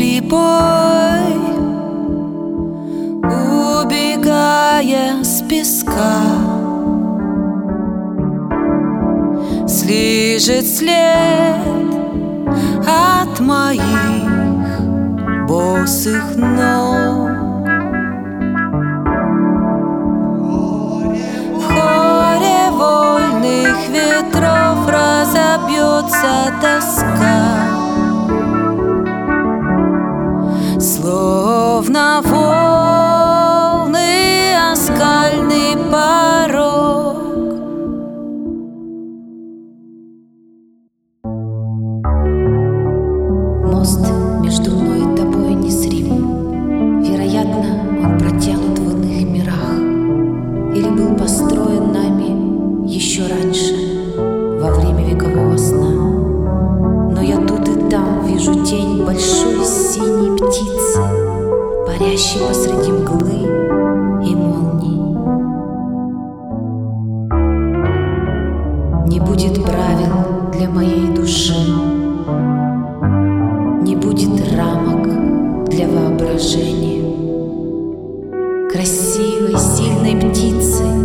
прибой Убегая с песка Слижет след от моих босых ног В хоре вольных ветров разобьется доска. воображение красивой, сильной птицы –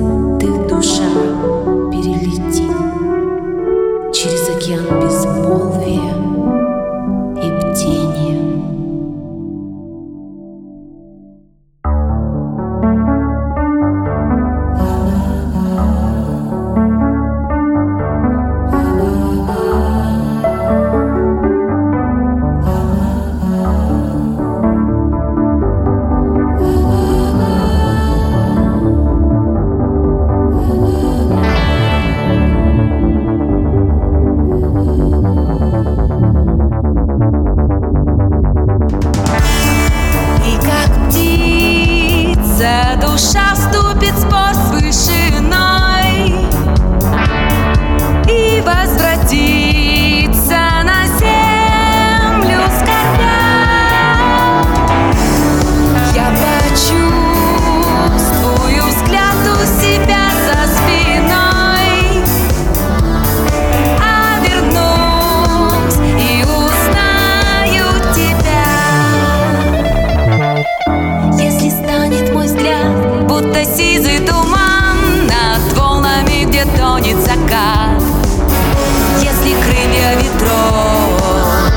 ветров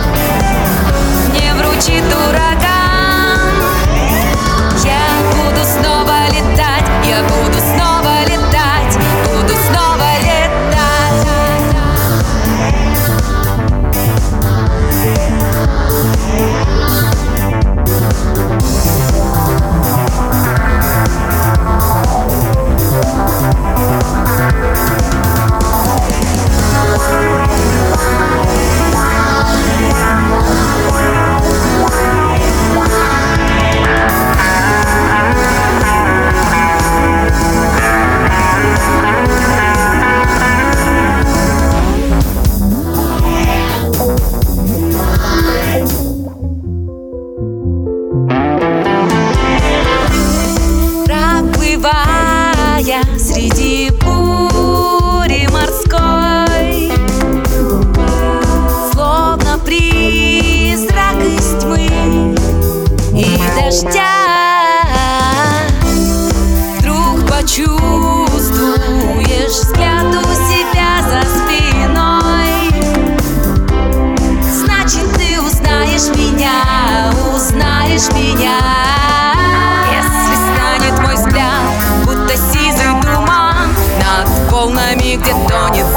Не вручит дурака донет